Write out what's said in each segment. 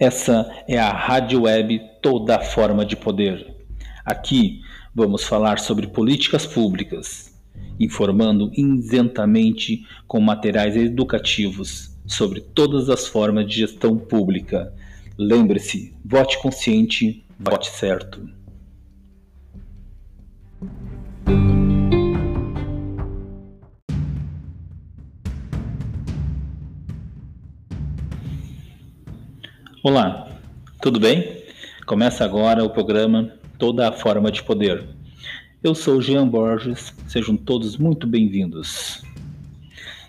Essa é a Rádio Web Toda Forma de Poder. Aqui vamos falar sobre políticas públicas, informando isentamente com materiais educativos sobre todas as formas de gestão pública. Lembre-se, vote consciente, vote certo. Olá, tudo bem? Começa agora o programa Toda a Forma de Poder. Eu sou Jean Borges, sejam todos muito bem-vindos.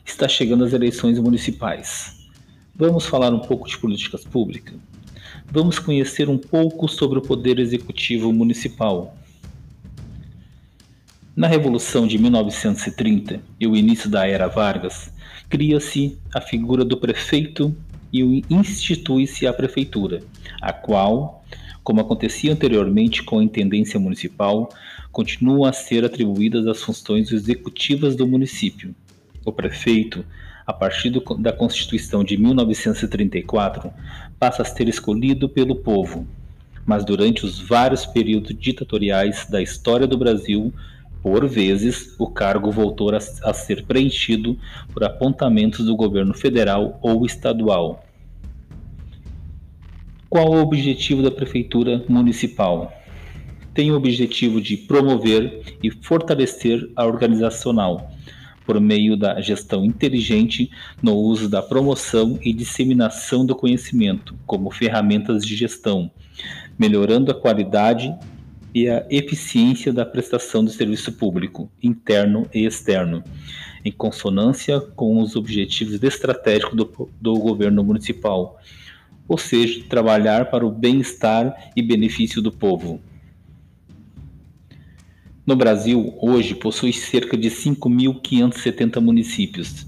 Está chegando as eleições municipais. Vamos falar um pouco de políticas públicas? Vamos conhecer um pouco sobre o Poder Executivo Municipal. Na Revolução de 1930 e o início da Era Vargas, cria-se a figura do prefeito e institui-se a prefeitura, a qual, como acontecia anteriormente com a intendência municipal, continua a ser atribuídas as funções executivas do município. O prefeito, a partir do, da Constituição de 1934, passa a ser escolhido pelo povo, mas durante os vários períodos ditatoriais da história do Brasil, por vezes, o cargo voltou a, a ser preenchido por apontamentos do governo federal ou estadual. Qual o objetivo da Prefeitura Municipal? Tem o objetivo de promover e fortalecer a organizacional, por meio da gestão inteligente no uso da promoção e disseminação do conhecimento como ferramentas de gestão, melhorando a qualidade e a eficiência da prestação do serviço público, interno e externo, em consonância com os objetivos estratégicos do, do governo municipal, ou seja, trabalhar para o bem-estar e benefício do povo. No Brasil, hoje, possui cerca de 5.570 municípios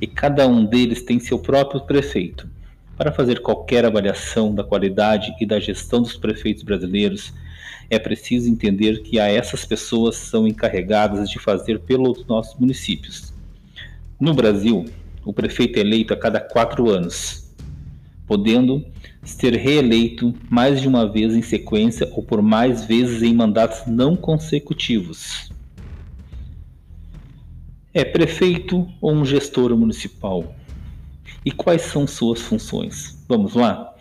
e cada um deles tem seu próprio prefeito. Para fazer qualquer avaliação da qualidade e da gestão dos prefeitos brasileiros, é preciso entender que a essas pessoas são encarregadas de fazer pelos nossos municípios. No Brasil, o prefeito é eleito a cada quatro anos, podendo ser reeleito mais de uma vez em sequência ou por mais vezes em mandatos não consecutivos. É prefeito ou um gestor municipal? E quais são suas funções? Vamos lá?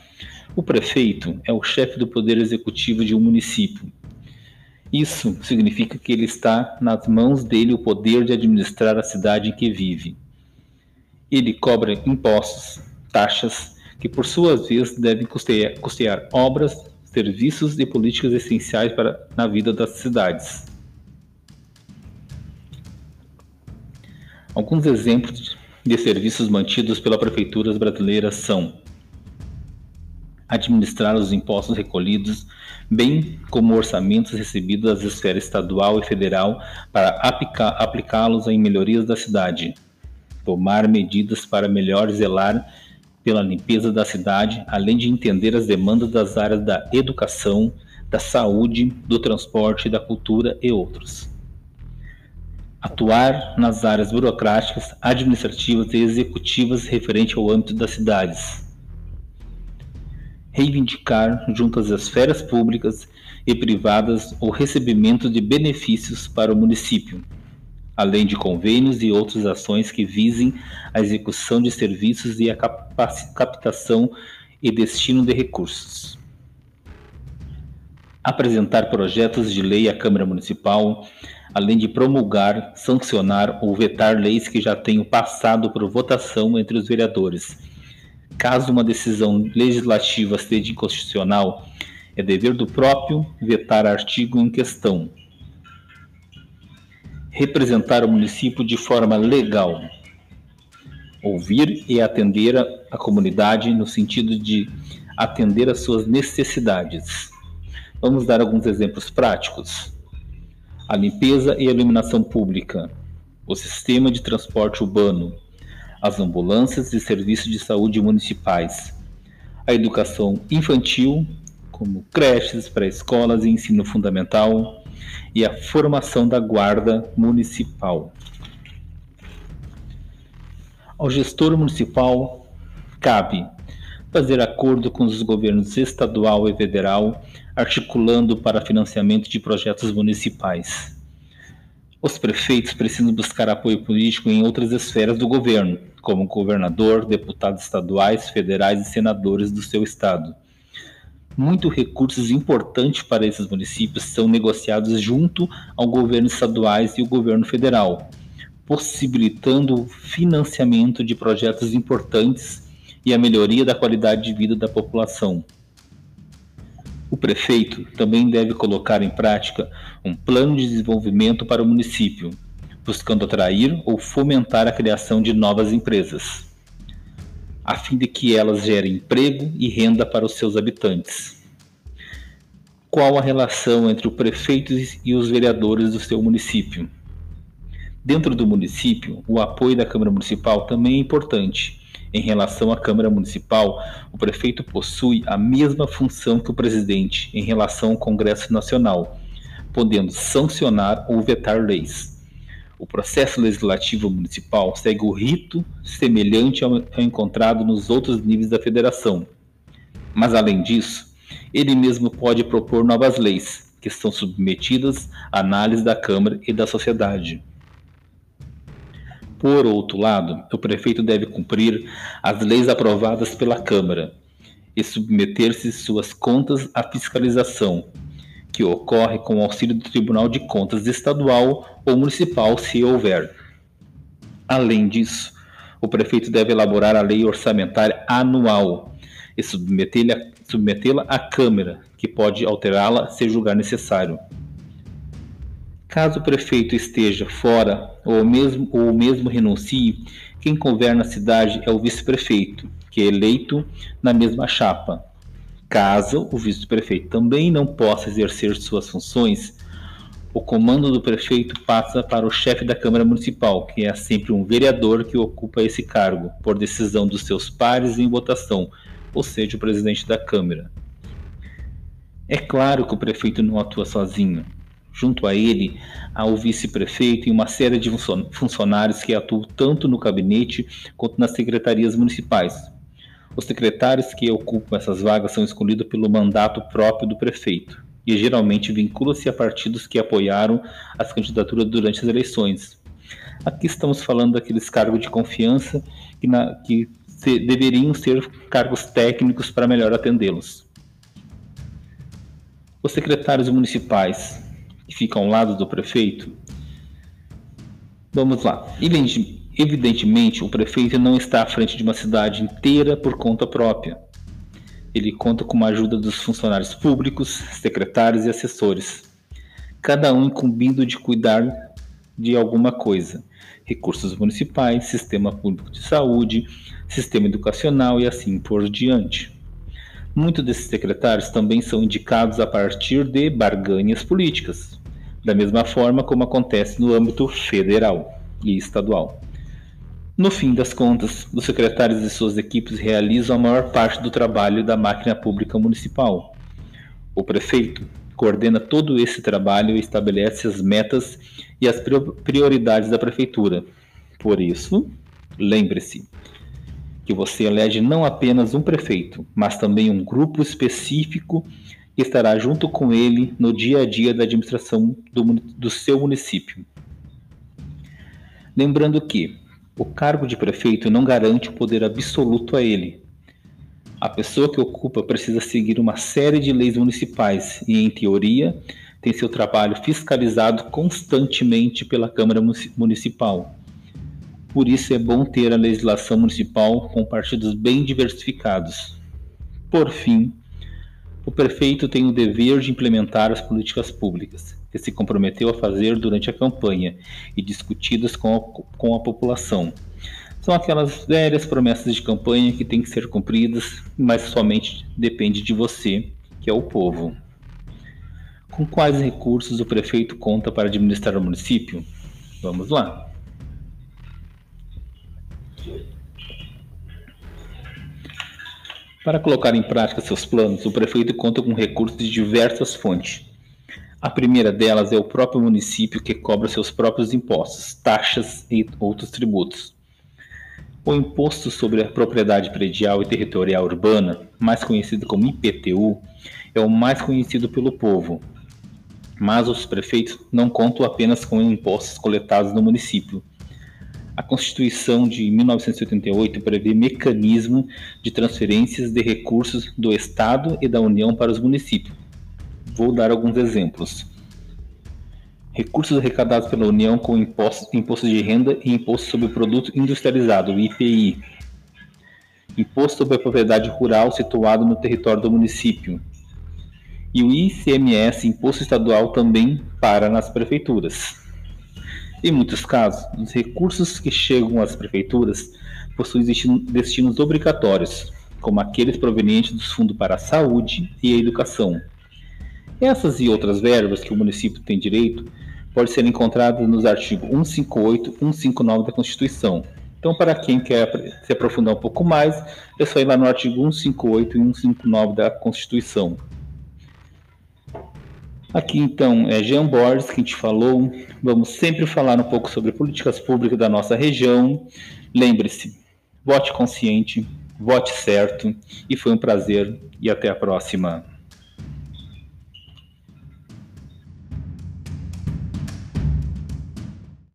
O prefeito é o chefe do poder executivo de um município. Isso significa que ele está nas mãos dele o poder de administrar a cidade em que vive. Ele cobra impostos, taxas, que por sua vez devem custear, custear obras, serviços e políticas essenciais para, na vida das cidades. Alguns exemplos de serviços mantidos pela prefeituras brasileiras são administrar os impostos recolhidos, bem como orçamentos recebidos das esferas estadual e federal para aplicá-los em melhorias da cidade, tomar medidas para melhor zelar pela limpeza da cidade, além de entender as demandas das áreas da educação, da saúde, do transporte, da cultura e outros. Atuar nas áreas burocráticas, administrativas e executivas referente ao âmbito das cidades, reivindicar, junto às esferas públicas e privadas, o recebimento de benefícios para o município, além de convênios e outras ações que visem a execução de serviços e a captação e destino de recursos. Apresentar projetos de lei à Câmara Municipal, além de promulgar, sancionar ou vetar leis que já tenham passado por votação entre os vereadores Caso uma decisão legislativa seja inconstitucional, é dever do próprio vetar artigo em questão. Representar o município de forma legal. Ouvir e atender a, comunidade no sentido de atender às suas necessidades. Vamos dar alguns exemplos práticos. A limpeza e iluminação pública, o sistema de transporte urbano, as ambulâncias e serviços de saúde municipais, a educação infantil, como creches, pré-escolas e ensino fundamental, e a formação da guarda municipal. Ao gestor municipal cabe fazer acordo com os governos estadual e federal, articulando para financiamento de projetos municipais. Os prefeitos precisam buscar apoio político em outras esferas do governo, como governador, deputados estaduais, federais e senadores do seu estado. Muitos recursos importantes para esses municípios são negociados junto ao governo estaduais e o governo federal, possibilitando o financiamento de projetos importantes e a melhoria da qualidade de vida da população. O prefeito também deve colocar em prática um plano de desenvolvimento para o município, buscando atrair ou fomentar a criação de novas empresas, a fim de que elas gerem emprego e renda para os seus habitantes. Qual a relação entre o prefeito e os vereadores do seu município? Dentro do município, o apoio da Câmara Municipal também é importante. Em relação à Câmara Municipal, o prefeito possui a mesma função que o presidente em relação ao Congresso Nacional, podendo sancionar ou vetar leis. O processo legislativo municipal segue o rito semelhante ao encontrado nos outros níveis da federação. Mas, além disso, ele mesmo pode propor novas leis, que são submetidas à análise da Câmara e da sociedade. Por outro lado, o prefeito deve cumprir as leis aprovadas pela Câmara e submeter-se suas contas à fiscalização, que ocorre com o auxílio do Tribunal de Contas Estadual ou Municipal, se houver. Além disso, o prefeito deve elaborar a lei orçamentária anual e submetê-la submetê à Câmara, que pode alterá-la se julgar necessário. Caso o prefeito esteja fora ou mesmo, ou mesmo renuncie, quem governa a cidade é o vice-prefeito, que é eleito na mesma chapa. Caso o vice-prefeito também não possa exercer suas funções, o comando do prefeito passa para o chefe da Câmara Municipal, que é sempre um vereador que ocupa esse cargo, por decisão dos seus pares em votação, ou seja, o presidente da Câmara. É claro que o prefeito não atua sozinho. Junto a ele, há o vice-prefeito e uma série de funcionários que atuam tanto no gabinete quanto nas secretarias municipais. Os secretários que ocupam essas vagas são escolhidos pelo mandato próprio do prefeito e geralmente vinculam-se a partidos que apoiaram as candidaturas durante as eleições. Aqui estamos falando daqueles cargos de confiança que, na, que se, deveriam ser cargos técnicos para melhor atendê-los. Os secretários municipais que fica ao lado do prefeito? Vamos lá. Evidentemente, o prefeito não está à frente de uma cidade inteira por conta própria. Ele conta com a ajuda dos funcionários públicos, secretários e assessores, cada um incumbido de cuidar de alguma coisa: recursos municipais, sistema público de saúde, sistema educacional e assim por diante. Muitos desses secretários também são indicados a partir de barganhas políticas, da mesma forma como acontece no âmbito federal e estadual. No fim das contas, os secretários e suas equipes realizam a maior parte do trabalho da máquina pública municipal. O prefeito coordena todo esse trabalho e estabelece as metas e as prioridades da prefeitura. Por isso, lembre-se que você elege não apenas um prefeito, mas também um grupo específico que estará junto com ele no dia a dia da administração do, do seu município. Lembrando que o cargo de prefeito não garante o poder absoluto a ele. A pessoa que ocupa precisa seguir uma série de leis municipais e, em teoria, tem seu trabalho fiscalizado constantemente pela Câmara Municipal. Por isso é bom ter a legislação municipal com partidos bem diversificados. Por fim, o prefeito tem o dever de implementar as políticas públicas que se comprometeu a fazer durante a campanha e discutidas com a, com a população. São aquelas velhas promessas de campanha que têm que ser cumpridas, mas somente depende de você, que é o povo. Com quais recursos o prefeito conta para administrar o município? Vamos lá. Para colocar em prática seus planos, o prefeito conta com recursos de diversas fontes. A primeira delas é o próprio município que cobra seus próprios impostos, taxas e outros tributos. O Imposto sobre a Propriedade Predial e Territorial Urbana, mais conhecido como IPTU, é o mais conhecido pelo povo, mas os prefeitos não contam apenas com impostos coletados no município. A Constituição de 1988 prevê mecanismo de transferências de recursos do Estado e da União para os municípios. Vou dar alguns exemplos. Recursos arrecadados pela União com impostos, imposto de renda e imposto sobre produto industrializado, IPI. Imposto sobre a propriedade rural situado no território do município. E o ICMS, Imposto Estadual, também para nas prefeituras. Em muitos casos, os recursos que chegam às prefeituras possuem destinos obrigatórios, como aqueles provenientes dos fundos para a saúde e a educação. Essas e outras verbas que o município tem direito podem ser encontradas nos artigos 158 e 159 da Constituição. Então, para quem quer se aprofundar um pouco mais, é só ir lá no artigo 158 e 159 da Constituição. Aqui então é Jean Borges que gente falou. Vamos sempre falar um pouco sobre políticas públicas da nossa região. Lembre-se, vote consciente, vote certo e foi um prazer e até a próxima.